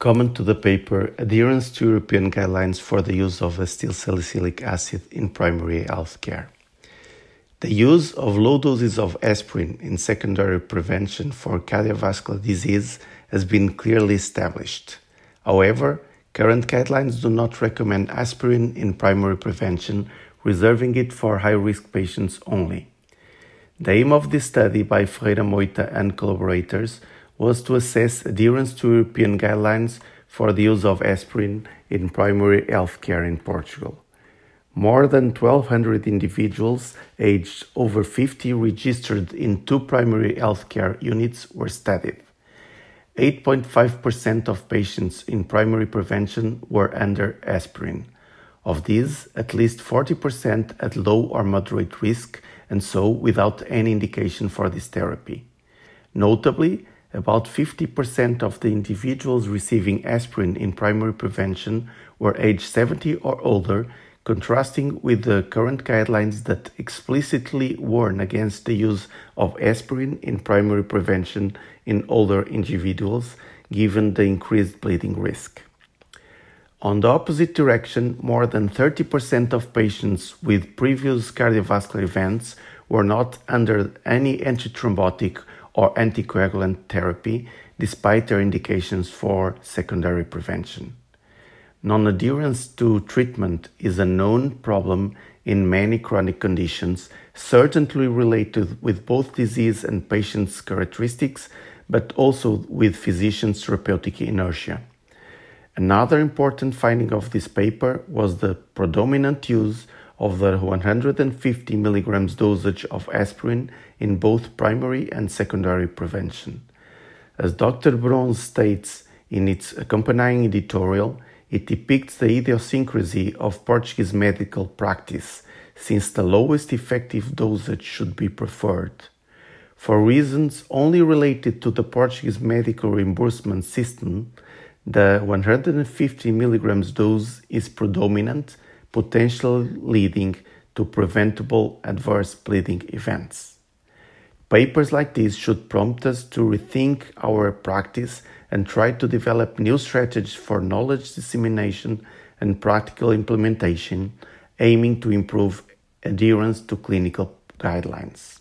Comment to the paper Adherence to European Guidelines for the Use of Acetyl Salicylic Acid in Primary Health Care. The use of low doses of aspirin in secondary prevention for cardiovascular disease has been clearly established. However, current guidelines do not recommend aspirin in primary prevention, reserving it for high risk patients only. The aim of this study by Ferreira Moita and collaborators was to assess adherence to European guidelines for the use of aspirin in primary health care in Portugal. More than 1,200 individuals aged over 50 registered in two primary health care units were studied. 8.5% of patients in primary prevention were under aspirin. Of these, at least 40% at low or moderate risk and so without any indication for this therapy. Notably, about 50% of the individuals receiving aspirin in primary prevention were age 70 or older, contrasting with the current guidelines that explicitly warn against the use of aspirin in primary prevention in older individuals, given the increased bleeding risk. On the opposite direction, more than 30% of patients with previous cardiovascular events were not under any antithrombotic or anticoagulant therapy despite their indications for secondary prevention. Non adherence to treatment is a known problem in many chronic conditions, certainly related with both disease and patient's characteristics, but also with physicians' therapeutic inertia. Another important finding of this paper was the predominant use of the 150 milligrams dosage of aspirin in both primary and secondary prevention. As Dr. Bronze states in its accompanying editorial, it depicts the idiosyncrasy of Portuguese medical practice, since the lowest effective dosage should be preferred. For reasons only related to the Portuguese medical reimbursement system, the 150 milligrams dose is predominant potentially leading to preventable adverse bleeding events. Papers like these should prompt us to rethink our practice and try to develop new strategies for knowledge dissemination and practical implementation, aiming to improve adherence to clinical guidelines.